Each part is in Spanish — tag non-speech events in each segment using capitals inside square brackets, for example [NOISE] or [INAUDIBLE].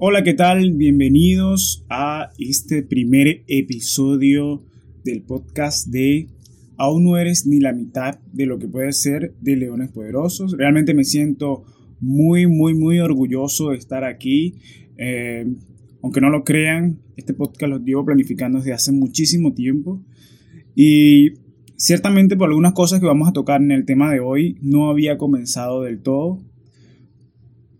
Hola, ¿qué tal? Bienvenidos a este primer episodio del podcast de Aún no eres ni la mitad de lo que puede ser de Leones Poderosos. Realmente me siento muy, muy, muy orgulloso de estar aquí. Eh, aunque no lo crean, este podcast lo llevo planificando desde hace muchísimo tiempo. Y ciertamente por algunas cosas que vamos a tocar en el tema de hoy no había comenzado del todo.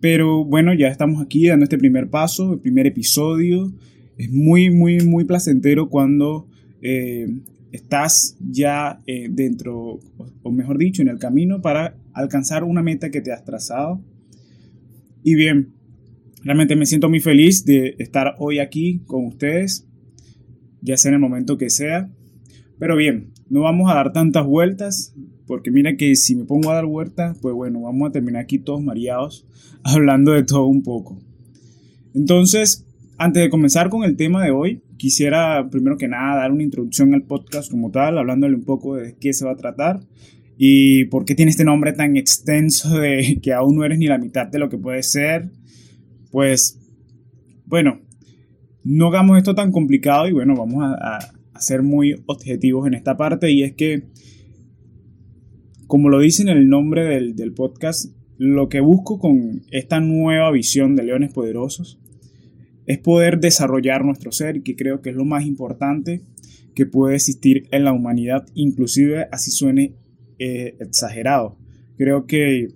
Pero bueno, ya estamos aquí dando este primer paso, el primer episodio. Es muy, muy, muy placentero cuando eh, estás ya eh, dentro, o mejor dicho, en el camino para alcanzar una meta que te has trazado. Y bien, realmente me siento muy feliz de estar hoy aquí con ustedes, ya sea en el momento que sea. Pero bien, no vamos a dar tantas vueltas, porque mira que si me pongo a dar vueltas, pues bueno, vamos a terminar aquí todos mareados, [LAUGHS] hablando de todo un poco. Entonces, antes de comenzar con el tema de hoy, quisiera primero que nada dar una introducción al podcast como tal, hablándole un poco de qué se va a tratar y por qué tiene este nombre tan extenso de [LAUGHS] que aún no eres ni la mitad de lo que puede ser. Pues, bueno, no hagamos esto tan complicado y bueno, vamos a, ser muy objetivos en esta parte y es que, como lo dice en el nombre del, del podcast, lo que busco con esta nueva visión de Leones Poderosos es poder desarrollar nuestro ser, que creo que es lo más importante que puede existir en la humanidad, inclusive así suene eh, exagerado. Creo que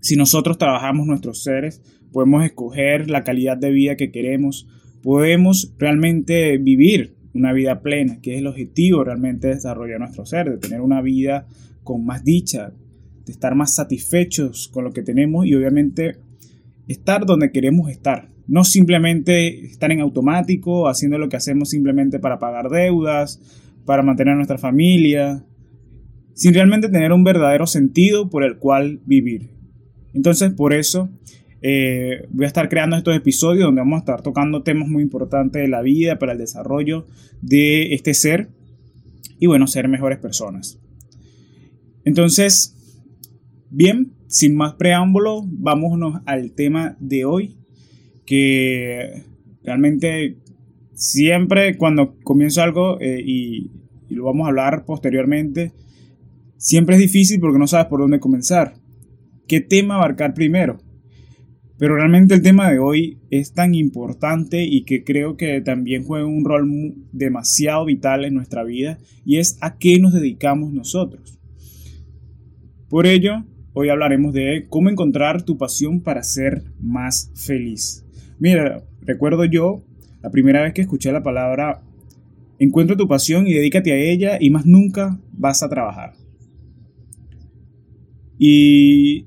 si nosotros trabajamos nuestros seres, podemos escoger la calidad de vida que queremos, podemos realmente vivir una vida plena, que es el objetivo realmente de desarrollar nuestro ser, de tener una vida con más dicha, de estar más satisfechos con lo que tenemos y obviamente estar donde queremos estar. No simplemente estar en automático, haciendo lo que hacemos simplemente para pagar deudas, para mantener a nuestra familia, sin realmente tener un verdadero sentido por el cual vivir. Entonces, por eso eh, voy a estar creando estos episodios donde vamos a estar tocando temas muy importantes de la vida para el desarrollo de este ser y bueno, ser mejores personas. Entonces, bien, sin más preámbulo, vámonos al tema de hoy que realmente siempre cuando comienzo algo eh, y, lo vamos a hablar posteriormente, siempre es difícil porque no sabes por dónde comenzar. ¿Qué tema abarcar primero? Pero realmente el tema de hoy es tan importante y que creo que también juega un rol demasiado vital en nuestra vida y es a qué nos dedicamos nosotros. Por ello, hoy hablaremos de cómo encontrar tu pasión para ser más feliz. Mira, recuerdo yo la primera vez que escuché la palabra, encuentra tu pasión y dedícate a ella y más nunca vas a trabajar. Y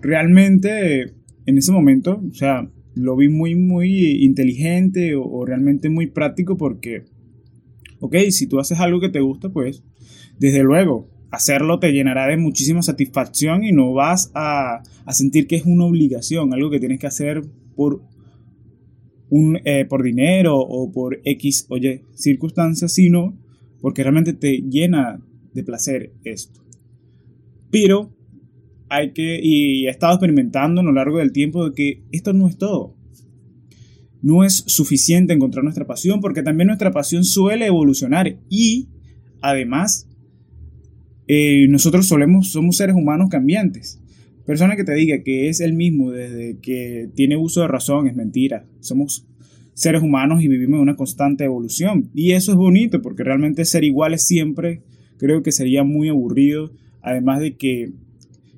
realmente en ese momento, o sea, lo vi muy, muy inteligente o, o, realmente muy práctico porque, ok, si tú haces algo que te gusta, pues, desde luego, hacerlo te llenará de muchísima satisfacción y no vas a, a sentir que es una obligación, algo que tienes que hacer por, un, eh, por dinero o por X o circunstancias, sino porque realmente te llena de placer esto. Pero hay que, y he estado experimentando a lo largo del tiempo de que esto no es todo. No es suficiente encontrar nuestra pasión porque también nuestra pasión suele evolucionar y además eh, nosotros solemos, somos seres humanos cambiantes. Persona que te diga que es el mismo desde que tiene uso de razón es mentira. Somos seres humanos y vivimos en una constante evolución. Y eso es bonito porque realmente ser iguales siempre creo que sería muy aburrido. Además de que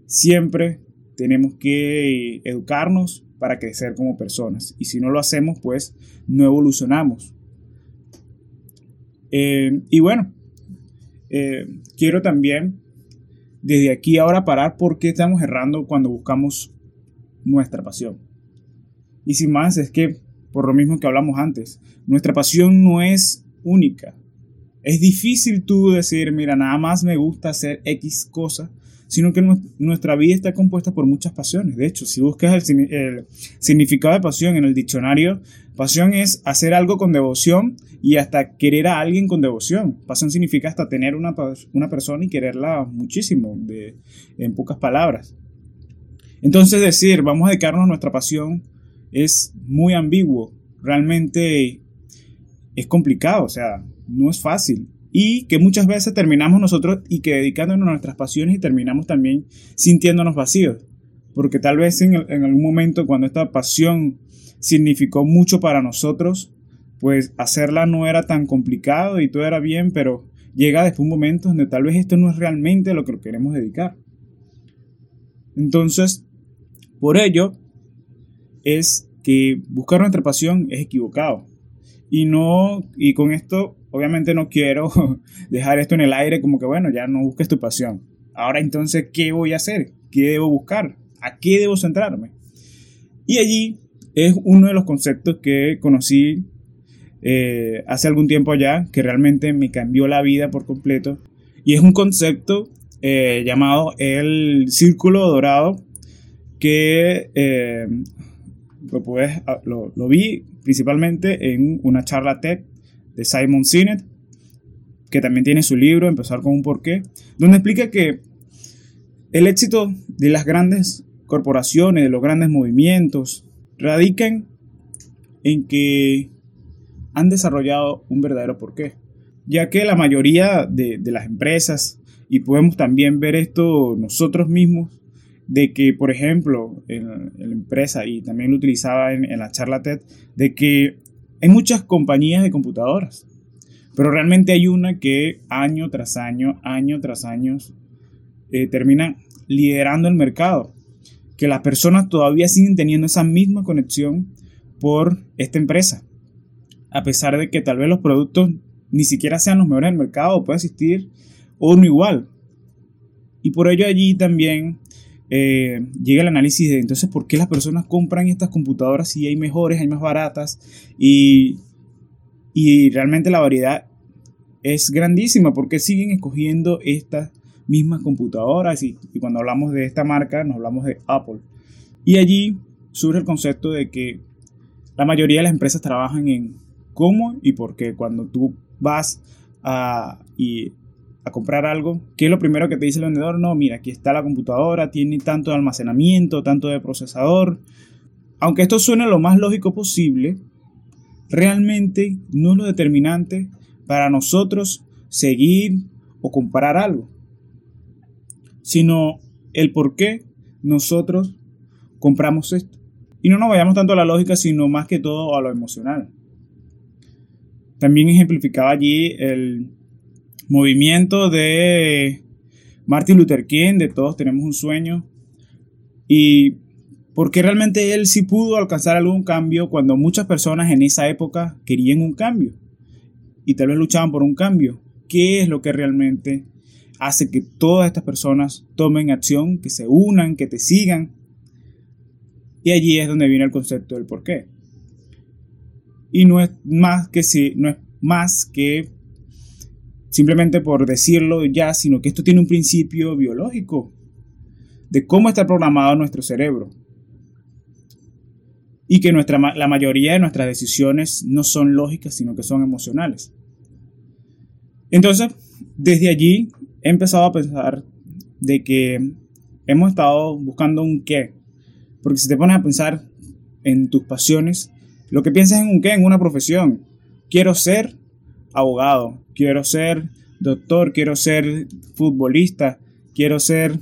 siempre tenemos que educarnos para crecer como personas. Y si no lo hacemos, pues no evolucionamos. Eh, y bueno, eh, quiero también desde aquí ahora parar por qué estamos errando cuando buscamos nuestra pasión. Y sin más, es que, por lo mismo que hablamos antes, nuestra pasión no es única. Es difícil tú decir, mira, nada más me gusta hacer X cosa sino que nuestra vida está compuesta por muchas pasiones. De hecho, si buscas el, significado de pasión en el diccionario, pasión es hacer algo con devoción y hasta querer a alguien con devoción. Pasión significa hasta tener una, una persona y quererla muchísimo, en pocas palabras. Entonces decir, vamos a dedicarnos a nuestra pasión, es muy ambiguo, realmente es complicado, o sea, no es fácil. Y que muchas veces terminamos nosotros y que dedicándonos a nuestras pasiones y terminamos también sintiéndonos vacíos. Porque tal vez en, en algún momento cuando esta pasión significó mucho para nosotros, pues hacerla no era tan complicado y todo era bien, pero llega después un momento donde tal vez esto no es realmente lo que queremos dedicar. Entonces, por ello es que buscar nuestra pasión es equivocado. Y no, y con esto, obviamente no quiero [LAUGHS] dejar esto en el aire como que, bueno, ya no busques tu pasión. Ahora entonces, ¿qué voy a hacer? ¿Qué debo buscar? ¿A qué debo centrarme? Y allí es uno de los conceptos que conocí eh, hace algún tiempo ya, que realmente me cambió la vida por completo. Y es un concepto eh, llamado el círculo dorado, que eh, ah, lo, lo, vi principalmente en una charla TED Simon Sinek, que también tiene su libro, Empezar con un porqué, donde explica que el éxito de las grandes corporaciones, de los grandes movimientos, radican en que han desarrollado un verdadero porqué, ya que la mayoría de, las empresas, y podemos también ver esto nosotros mismos, de que, por ejemplo, en, la empresa, y también lo utilizaba en, la charla TED, de que hay muchas compañías de computadoras, pero realmente hay una que año tras año, año tras año, eh, termina liderando el mercado, que las personas todavía siguen teniendo esa misma conexión por esta empresa a pesar de que tal vez los productos ni siquiera sean los mejores del mercado, puede existir uno igual. Y por ello allí también eh, llega el análisis de entonces por qué las personas compran estas computadoras si hay mejores, hay más baratas y, y realmente la variedad es grandísima porque siguen escogiendo estas mismas computadoras y, cuando hablamos de esta marca nos hablamos de Apple. Y allí surge el concepto de que la mayoría de las empresas trabajan en cómo y por qué. Cuando tú vas a, a comprar algo, ¿qué es lo primero que te dice el vendedor? No, mira, aquí está la computadora, tiene tanto de almacenamiento, tanto de procesador. Aunque esto suene lo más lógico posible, realmente no es lo determinante para nosotros seguir o comprar algo, sino el por qué nosotros compramos esto. Y no nos vayamos tanto a la lógica, sino más que todo a lo emocional. También ejemplificaba allí el movimiento de Martin Luther King, de todos tenemos un sueño, y porque realmente él sí pudo alcanzar algún cambio cuando muchas personas en esa época querían un cambio y tal vez luchaban por un cambio. ¿Qué es lo que realmente hace que todas estas personas tomen acción, que se unan, que te sigan? Y allí es donde viene el concepto del por qué. Y no es más que si, no es más que simplemente por decirlo ya, sino que esto tiene un principio biológico de cómo está programado nuestro cerebro. Y que nuestra, la mayoría de nuestras decisiones no son lógicas, sino que son emocionales. Entonces, desde allí he empezado a pensar de que hemos estado buscando un qué. Porque si te pones a pensar en tus pasiones, lo que piensas en un qué, en una profesión. Quiero ser abogado, quiero ser doctor, quiero ser futbolista, quiero ser...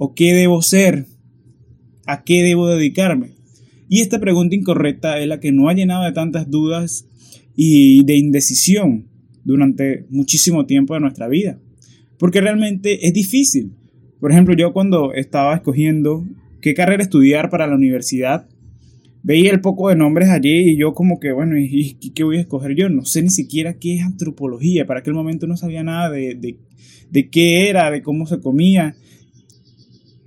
¿O qué debo ser? ¿A qué debo dedicarme? Y esta pregunta incorrecta es la que no ha llenado de tantas dudas y de indecisión durante muchísimo tiempo de nuestra vida. Porque realmente es difícil. Por ejemplo, yo cuando estaba escogiendo qué carrera estudiar para la universidad, veía el poco de nombres allí y yo como que, bueno, ¿y, qué voy a escoger yo? No sé ni siquiera qué es antropología, para aquel momento no sabía nada de, de, de qué era, de cómo se comía.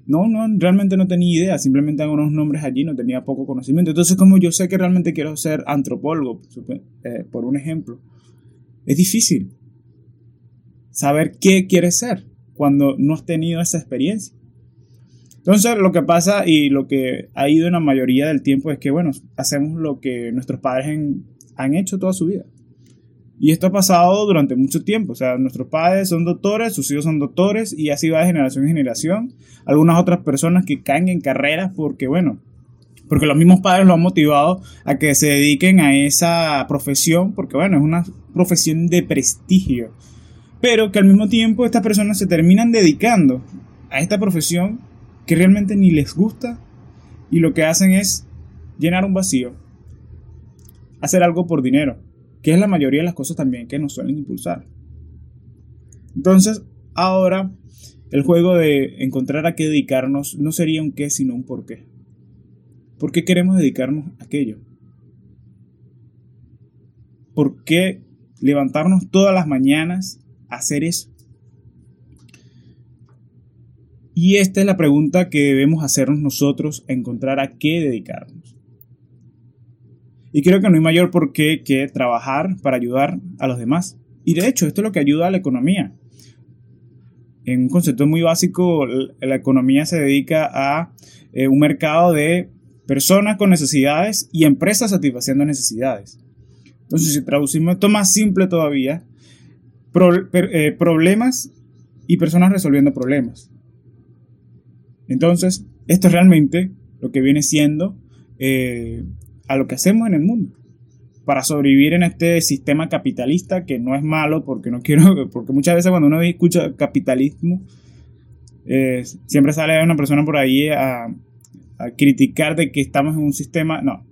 No, no, realmente no tenía idea, simplemente hago unos nombres allí, no tenía poco conocimiento. Entonces, como yo sé que realmente quiero ser antropólogo, eh, por un ejemplo, es difícil saber qué quieres ser cuando no has tenido esa experiencia. Entonces lo que pasa y lo que ha ido en la mayoría del tiempo es que, bueno, hacemos lo que nuestros padres han hecho toda su vida. Y esto ha pasado durante mucho tiempo. O sea, nuestros padres son doctores, sus hijos son doctores y así va de generación en generación. Algunas otras personas que caen en carreras porque, bueno, porque los mismos padres lo han motivado a que se dediquen a esa profesión, porque bueno, es una profesión de prestigio, pero que al mismo tiempo estas personas se terminan dedicando a esta profesión que realmente ni les gusta y lo que hacen es llenar un vacío, hacer algo por dinero, que es la mayoría de las cosas también que nos suelen impulsar. Entonces, ahora el juego de encontrar a qué dedicarnos no sería un qué, sino un por qué. ¿Por qué queremos dedicarnos a aquello? ¿Por qué levantarnos todas las mañanas a hacer eso? Y esta es la pregunta que debemos hacernos nosotros encontrar a qué dedicarnos. Y creo que no hay mayor por qué que trabajar para ayudar a los demás. Y de hecho, esto es lo que ayuda a la economía en un concepto muy básico, la economía se dedica a eh, un mercado de personas con necesidades y empresas satisfaciendo necesidades. Entonces, si traducimos esto más simple todavía, eh, problemas y personas resolviendo problemas. Entonces, esto es realmente lo que viene siendo eh, a lo que hacemos en el mundo. Para sobrevivir en este sistema capitalista que no es malo porque no quiero [LAUGHS] porque muchas veces cuando uno escucha capitalismo eh, siempre sale una persona por ahí a, criticar de que estamos en un sistema no.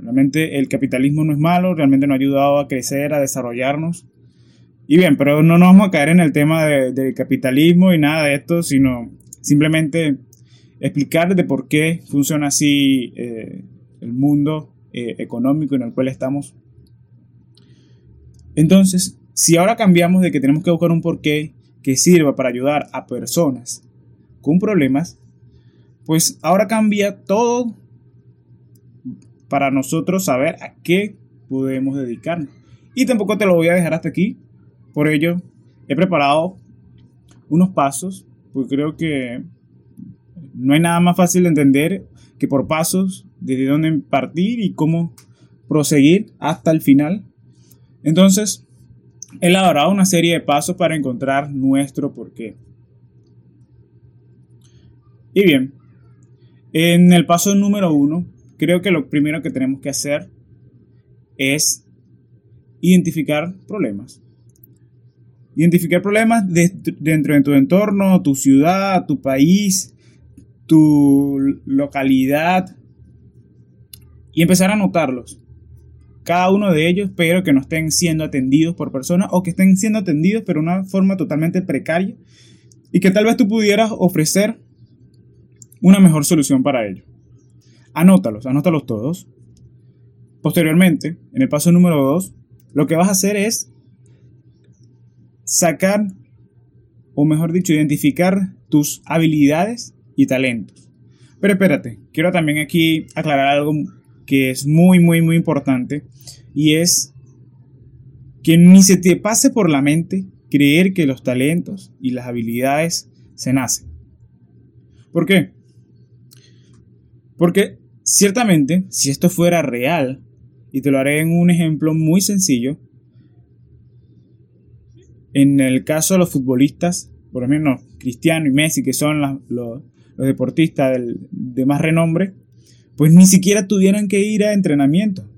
Realmente el capitalismo no es malo realmente nos ha ayudado a crecer a desarrollarnos. Y bien pero no nos vamos a caer en el tema del capitalismo y nada de esto sino simplemente explicar de por qué funciona así eh, el mundo eh, económico en el cual estamos. Entonces, si ahora cambiamos de que tenemos que buscar un porqué que sirva para ayudar a personas con problemas, pues ahora cambia todo para nosotros saber a qué podemos dedicarnos. Y tampoco te lo voy a dejar hasta aquí. Por ello, he preparado unos pasos, porque creo que no hay nada más fácil de entender que por pasos desde dónde partir y cómo proseguir hasta el final. Entonces, he elaborado una serie de pasos para encontrar nuestro porqué. Y bien, en el paso número uno, creo que lo primero que tenemos que hacer es identificar problemas. Identificar problemas dentro de tu entorno, tu ciudad, tu país, tu localidad, y empezar a notarlos. Cada uno de ellos, pero que no estén siendo atendidos por personas o que estén siendo atendidos pero de una forma totalmente precaria y que tal vez tú pudieras ofrecer una mejor solución para ello. Anótalos, anótalos todos. Posteriormente, en el paso número 2, lo que vas a hacer es sacar, o mejor dicho, identificar tus habilidades y talentos. Pero espérate, quiero también aquí aclarar algo que es muy, muy, muy importante y es que ni se te pase por la mente creer que los talentos y las habilidades se nacen. ¿Por qué? Porque ciertamente, si esto fuera real, y te lo haré en un ejemplo muy sencillo, en el caso de los futbolistas, por ejemplo, Cristiano y Messi, que son los, deportistas de más renombre, pues ni siquiera tuvieran que ir a entrenamiento.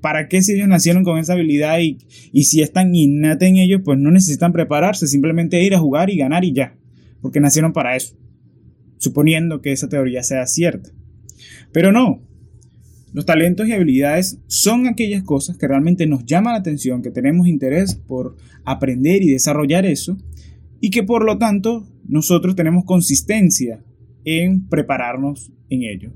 ¿Para qué si ellos nacieron con esa habilidad y, y si están innata en ellos, pues no necesitan prepararse, simplemente ir a jugar y ganar y ya, porque nacieron para eso, suponiendo que esa teoría sea cierta. Pero no, los talentos y habilidades son aquellas cosas que realmente nos llaman la atención, que tenemos interés por aprender y desarrollar eso, y que por lo tanto nosotros tenemos consistencia en prepararnos en ello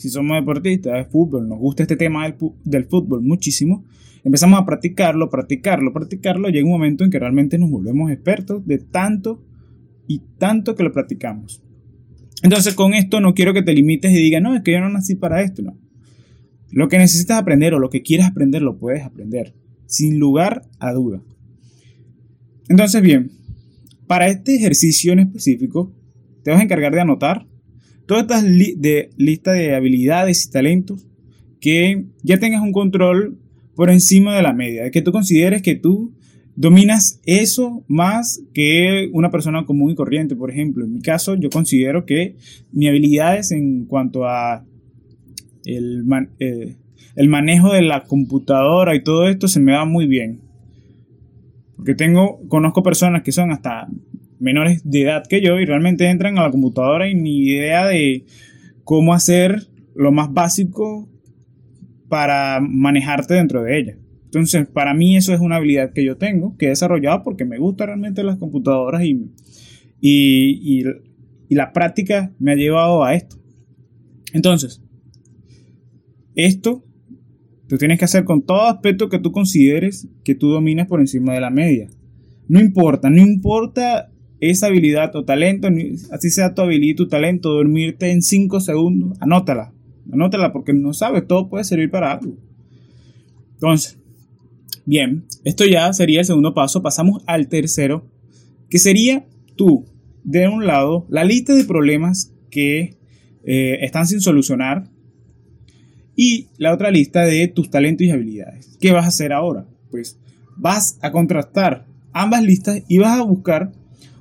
si somos deportistas de fútbol, nos gusta este tema del, fútbol muchísimo, empezamos a practicarlo, practicarlo, practicarlo, llega un momento en que realmente nos volvemos expertos de tanto y tanto que lo practicamos. Entonces con esto no quiero que te limites y digas, no, es que yo no nací para esto, no. Lo que necesitas aprender o lo que quieras aprender lo puedes aprender, sin lugar a duda. Entonces bien, para este ejercicio en específico, te vas a encargar de anotar todas estas de lista de habilidades y talentos que ya tengas un control por encima de la media, que tú consideres que tú dominas eso más que una persona común y corriente. Por ejemplo, en mi caso, yo considero que mis habilidades en cuanto a el, eh, el manejo de la computadora y todo esto se me da muy bien. Porque tengo, conozco personas que son hasta menores de edad que yo y realmente entran a la computadora y ni idea de cómo hacer lo más básico para manejarte dentro de ella. Entonces, para mí eso es una habilidad que yo tengo, que he desarrollado porque me gustan realmente las computadoras y, y, y la práctica me ha llevado a esto. Entonces, esto tú tienes que hacer con todo aspecto que tú consideres que tú domines por encima de la media. No importa, no importa esa habilidad o talento, así sea tu habilidad tu talento, dormirte en 5 segundos, anótala, anótala porque no sabes, todo puede servir para algo. Entonces, bien, esto ya sería el segundo paso, pasamos al tercero, que sería tú, de un lado, la lista de problemas que eh, están sin solucionar y la otra lista de tus talentos y habilidades. ¿Qué vas a hacer ahora? Pues vas a contrastar ambas listas y vas a buscar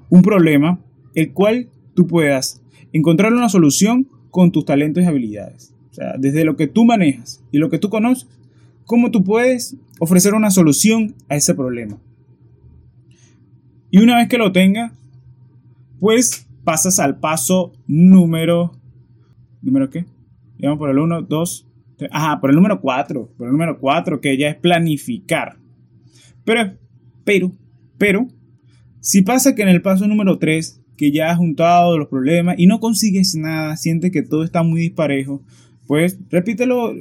un problema el cual tú puedas encontrar una solución con tus talentos y habilidades. O sea, desde lo que tú manejas y lo que tú conoces, cómo tú puedes ofrecer una solución a ese problema. Y una vez que lo tengas, pues pasas al paso número... ¿Número qué? Digamos por el 1, 2, Ajá, por el número 4. Por el número 4, que ya es planificar. Pero, pero, pero, si pasa que en el paso número 3, que ya has juntado los problemas y no consigues nada, sientes que todo está muy disparejo, pues repite los,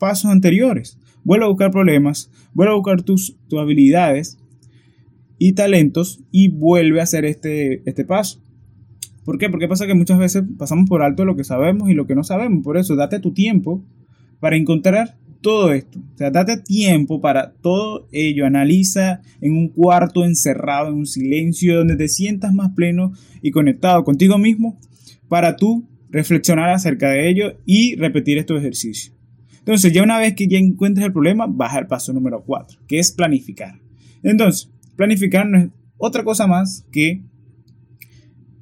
pasos anteriores. Vuelve a buscar problemas, vuelve a buscar tus, tus habilidades y talentos y vuelve a hacer este, este paso. ¿Por qué? Porque pasa que muchas veces pasamos por alto lo que sabemos y lo que no sabemos. Por eso, date tu tiempo para encontrar todo esto. O sea, date tiempo para todo ello. Analiza en un cuarto encerrado, en un silencio, donde te sientas más pleno y conectado contigo mismo para tú reflexionar acerca de ello y repetir estos ejercicios. Entonces, ya una vez que ya encuentres el problema, vas al paso número 4, que es planificar. Entonces, planificar no es otra cosa más que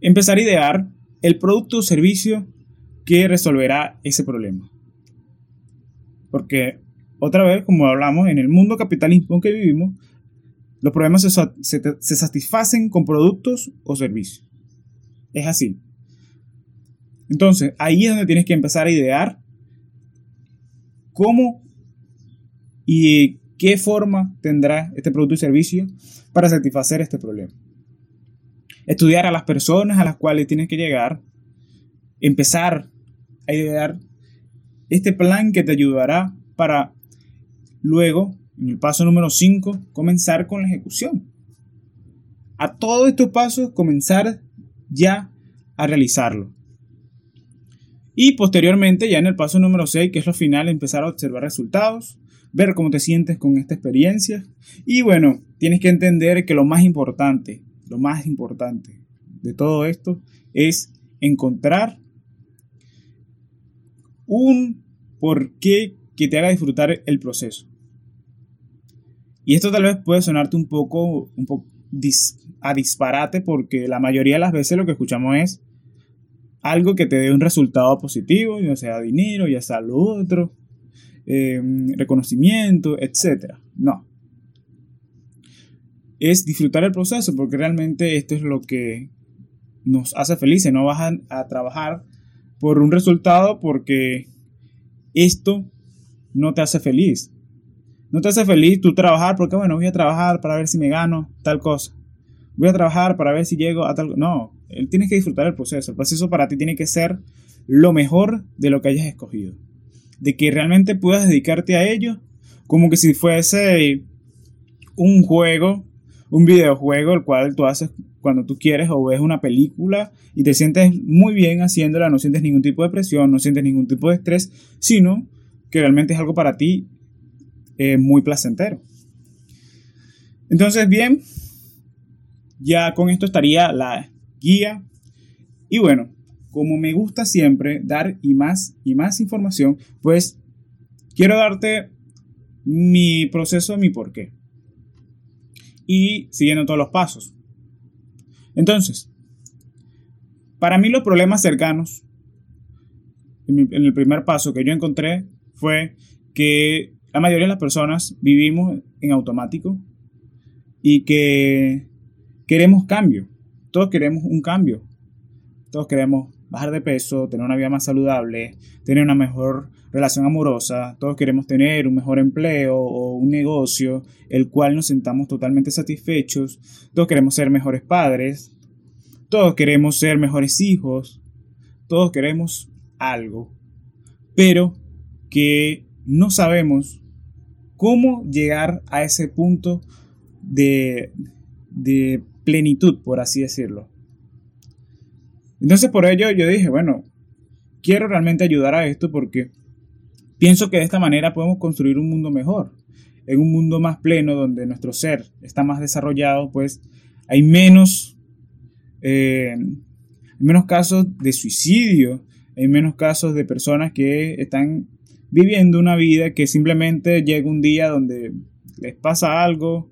empezar a idear el producto o servicio que resolverá ese problema. Porque, otra vez, como hablamos, en el mundo capitalismo que vivimos, los problemas se, satisfacen con productos o servicios. Es así. Entonces, ahí es donde tienes que empezar a idear cómo y qué forma tendrá este producto y servicio para satisfacer este problema. Estudiar a las personas a las cuales tienes que llegar, empezar a idear este plan que te ayudará para luego, en el paso número 5, comenzar con la ejecución. A todos estos pasos comenzar ya a realizarlo. Y posteriormente, ya en el paso número 6, que es lo final, empezar a observar resultados, ver cómo te sientes con esta experiencia. Y bueno, tienes que entender que lo más importante, lo más importante de todo esto es encontrar un porqué que te haga disfrutar el proceso. Y esto tal vez puede sonarte un poco, un poco a disparate porque la mayoría de las veces lo que escuchamos es algo que te dé un resultado positivo, ya sea dinero, ya sea lo otro, em, reconocimiento, etc. No. Es disfrutar el proceso porque realmente esto es lo que nos hace felices. No vas a trabajar por un resultado porque esto no te hace feliz. No te hace feliz tú trabajar porque, bueno, voy a trabajar para ver si me gano tal cosa. Voy a trabajar para ver si llego a tal... No, tienes que disfrutar el proceso. El proceso para ti tiene que ser lo mejor de lo que hayas escogido. De que realmente puedas dedicarte a ello como que si fuese un juego, un videojuego, el cual tú haces cuando tú quieres o ves una película y te sientes muy bien haciéndola, no sientes ningún tipo de presión, no sientes ningún tipo de estrés, sino que realmente es algo para ti eh, muy placentero. Entonces, bien, ya con esto estaría la guía. Y bueno, como me gusta siempre dar y más y más información, pues quiero darte mi proceso, mi porqué. y siguiendo todos los pasos. Entonces, para mí los problemas cercanos, en el primer paso que yo encontré fue que la mayoría de las personas vivimos en automático y que queremos cambio. Todos queremos un cambio. Todos queremos bajar de peso, tener una vida más saludable, tener una mejor relación amorosa, todos queremos tener un mejor empleo o un negocio, el cual nos sentamos totalmente satisfechos, todos queremos ser mejores padres, todos queremos ser mejores hijos, todos queremos algo, pero que no sabemos cómo llegar a ese punto de, de plenitud, por así decirlo. Entonces por ello yo dije, bueno, quiero realmente ayudar a esto porque pienso que de esta manera podemos construir un mundo mejor. En un mundo más pleno donde nuestro ser está más desarrollado, pues hay menos, eh, menos casos de suicidio, hay menos casos de personas que están viviendo una vida que simplemente llega un día donde les pasa algo,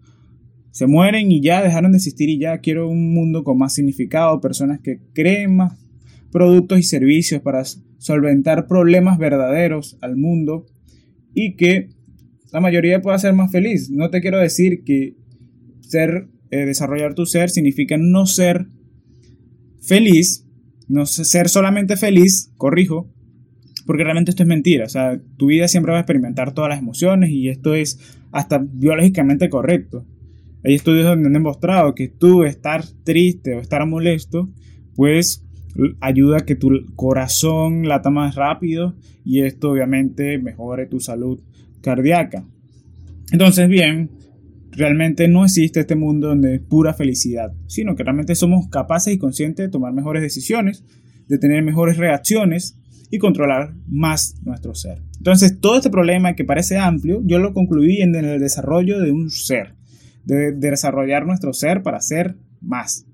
se mueren y ya dejaron de existir y ya quiero un mundo con más significado, personas que creen más productos y servicios para solventar problemas verdaderos al mundo y que la mayoría pueda ser más feliz. No te quiero decir que ser, eh, desarrollar tu ser significa no ser feliz, no ser solamente feliz, corrijo, porque realmente esto es mentira. O sea, tu vida siempre va a experimentar todas las emociones y esto es hasta biológicamente correcto. Hay estudios donde han demostrado que tú estar triste o estar molesto, pues ayuda a que tu corazón lata más rápido y esto obviamente mejore tu salud cardíaca. Entonces, bien, realmente no existe este mundo donde es pura felicidad, sino que realmente somos capaces y conscientes de tomar mejores decisiones, de tener mejores reacciones y controlar más nuestro ser. Entonces, todo este problema que parece amplio, yo lo concluí en el desarrollo de un ser de, desarrollar nuestro ser para ser más.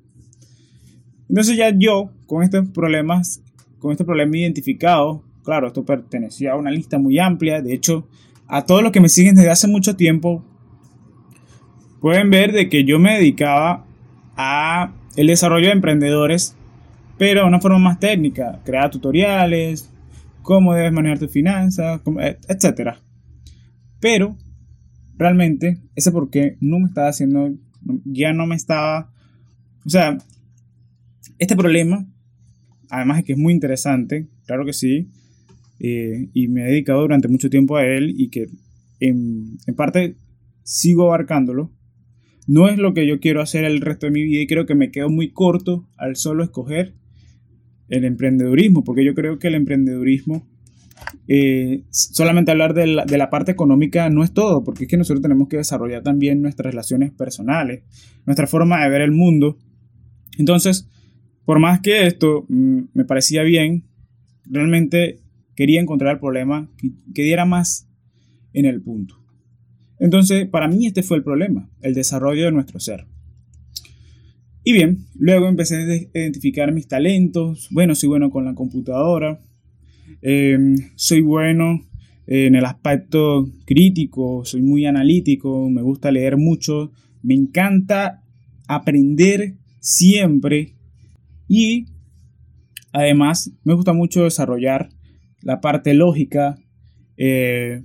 Entonces ya yo, con estos problemas, con este problema identificado, claro, esto pertenecía a una lista muy amplia, de hecho, a todos los que me siguen desde hace mucho tiempo, pueden ver de que yo me dedicaba a el desarrollo de emprendedores, pero de una forma más técnica, crear tutoriales, cómo debes manejar tus finanzas, etc. Pero realmente ese por qué no me estaba haciendo, ya no me estaba, o sea, este problema, además de que es muy interesante, claro que sí, eh, y me he dedicado durante mucho tiempo a él y que en, en parte sigo abarcándolo, no es lo que yo quiero hacer el resto de mi vida y creo que me quedo muy corto al solo escoger el emprendedurismo, porque yo creo que el emprendedurismo eh, solamente hablar de la, parte económica no es todo, porque es que nosotros tenemos que desarrollar también nuestras relaciones personales, nuestra forma de ver el mundo. Entonces, por más que esto mm, me parecía bien, realmente quería encontrar el problema que, diera más en el punto. Entonces, para mí este fue el problema, el desarrollo de nuestro ser. Y bien, luego empecé a identificar mis talentos. Bueno, soy bueno con la computadora, Em, soy bueno en el aspecto crítico, soy muy analítico, me gusta leer mucho, me encanta aprender siempre y además me gusta mucho desarrollar la parte lógica, eh,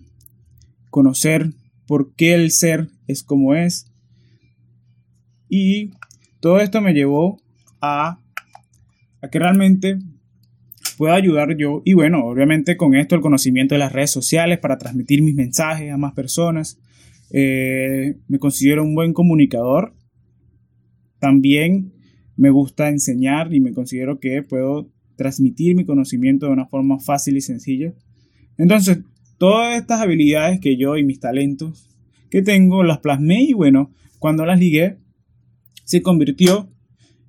conocer por qué el ser es como es. Y todo esto me llevó a que realmente pueda ayudar yo. Y bueno, obviamente con esto el conocimiento de las redes sociales para transmitir mis mensajes a más personas. Eh, me considero un buen comunicador. También me gusta enseñar y me considero que puedo transmitir mi conocimiento de una forma fácil y sencilla. Entonces, todas estas habilidades que yo y mis talentos que tengo las plasmé y bueno, cuando las ligué, se convirtió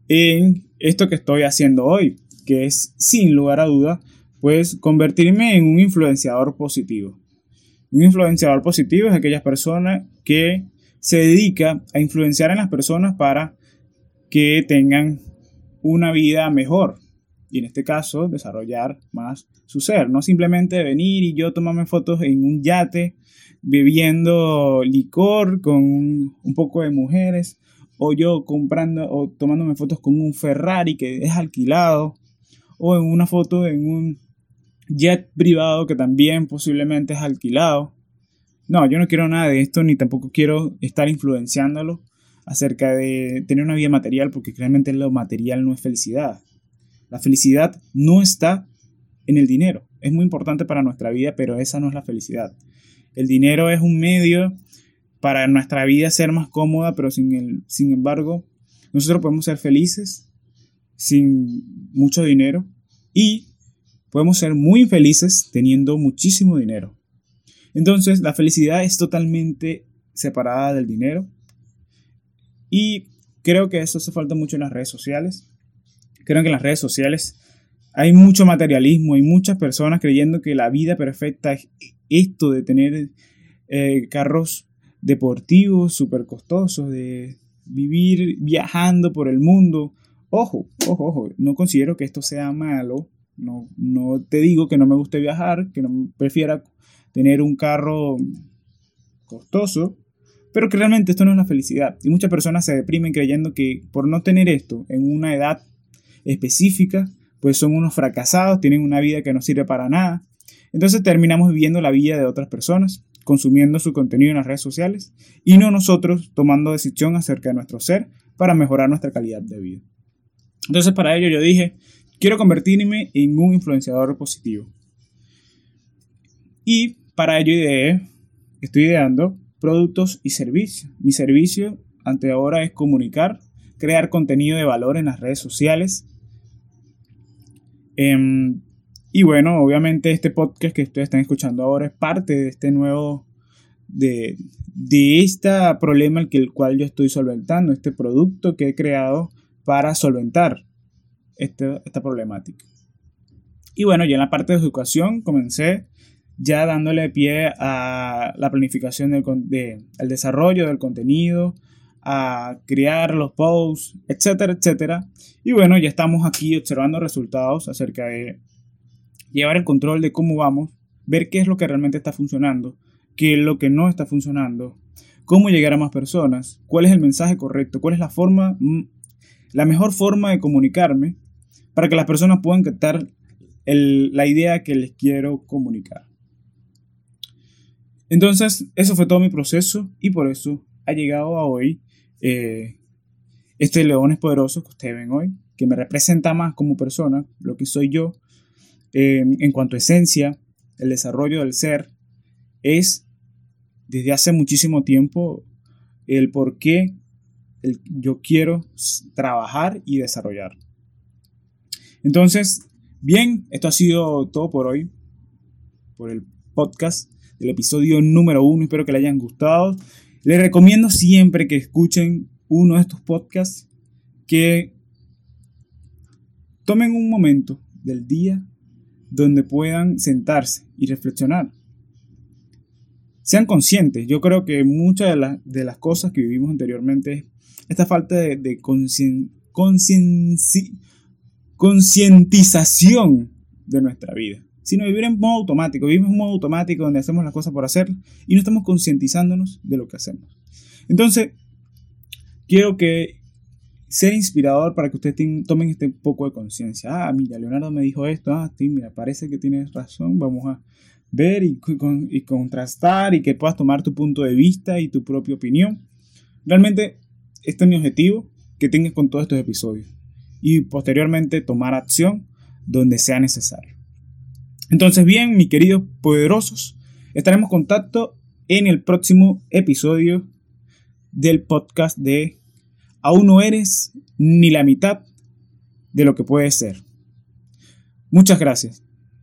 en esto que estoy haciendo hoy que es sin lugar a duda, pues convertirme en un influenciador positivo. Un influenciador positivo es aquella persona que se dedica a influenciar en las personas para que tengan una vida mejor y en este caso desarrollar más su ser, no simplemente venir y yo tomarme fotos en un yate bebiendo licor con un poco de mujeres, o yo comprando o tomándome fotos con un Ferrari que es alquilado, o en una foto en un jet privado que también posiblemente es alquilado. No, yo no quiero nada de esto, ni tampoco quiero estar influenciándolo acerca de tener una vida material, porque realmente lo material no es felicidad. La felicidad no está en el dinero. Es muy importante para nuestra vida, pero esa no es la felicidad. El dinero es un medio para nuestra vida ser más cómoda, pero sin, el, sin embargo, nosotros podemos ser felices sin mucho dinero y podemos ser muy felices teniendo muchísimo dinero. Entonces, la felicidad es totalmente separada del dinero y creo que eso se falta mucho en las redes sociales. Creo que en las redes sociales hay mucho materialismo, y muchas personas creyendo que la vida perfecta es esto de tener eh, carros deportivos súper costosos, de vivir viajando por el mundo. Ojo, ojo, ojo, no considero que esto sea malo. No, no te digo que no me guste viajar, que no prefiera tener un carro costoso, pero que realmente esto no es la felicidad. Y muchas personas se deprimen creyendo que por no tener esto en una edad específica, pues son unos fracasados, tienen una vida que no sirve para nada. Entonces terminamos viviendo la vida de otras personas, consumiendo su contenido en las redes sociales y no nosotros tomando decisión acerca de nuestro ser para mejorar nuestra calidad de vida. Entonces para ello yo dije, quiero convertirme en un influenciador positivo. Y para ello estoy ideando productos y servicios. Mi servicio ante ahora es comunicar, crear contenido de valor en las redes sociales. Em, y bueno, obviamente este podcast que ustedes están escuchando ahora es parte de este nuevo, de, de este problema el, que, el cual yo estoy solventando, este producto que he creado para solventar este, esta problemática. Y bueno, ya en la parte de educación comencé ya dándole pie a la planificación del de, desarrollo del contenido, a crear los posts, etcétera, etcétera. Y bueno, ya estamos aquí observando resultados acerca de llevar el control de cómo vamos, ver qué es lo que realmente está funcionando, qué es lo que no está funcionando, cómo llegar a más personas, cuál es el mensaje correcto, cuál es la forma, mm, la mejor forma de comunicarme para que las personas puedan captar la idea que les quiero comunicar. Entonces, eso fue todo mi proceso y por eso ha llegado a hoy eh, este Leones Poderoso que ustedes ven hoy, que me representa más como persona, lo que soy yo, eh, en cuanto a esencia, el desarrollo del ser, es desde hace muchísimo tiempo el por qué yo quiero trabajar y desarrollar. Entonces, bien, esto ha sido todo por hoy, por el podcast del episodio número uno. Espero que le hayan gustado. Les recomiendo siempre que escuchen uno de estos podcasts, que tomen un momento del día donde puedan sentarse y reflexionar. Sean conscientes. Yo creo que muchas de, de las cosas que vivimos anteriormente es esta falta de, de concientización de nuestra vida sino vivir en modo automático. Vivimos en modo automático donde hacemos las cosas por hacer y no estamos concientizándonos de lo que hacemos. Entonces, quiero que sea inspirador para que ustedes tomen este poco de conciencia. Ah, mira, Leonardo me dijo esto. Ah, sí, mira, parece que tienes razón. Vamos a ver y, y contrastar y que puedas tomar tu punto de vista y tu propia opinión. Realmente, este es mi objetivo que tengas con todos estos episodios. Y posteriormente tomar acción donde sea necesario. Entonces, bien, mis queridos poderosos, estaremos en contacto en el próximo episodio del podcast de Aún no eres ni la mitad de lo que puedes ser. Muchas gracias.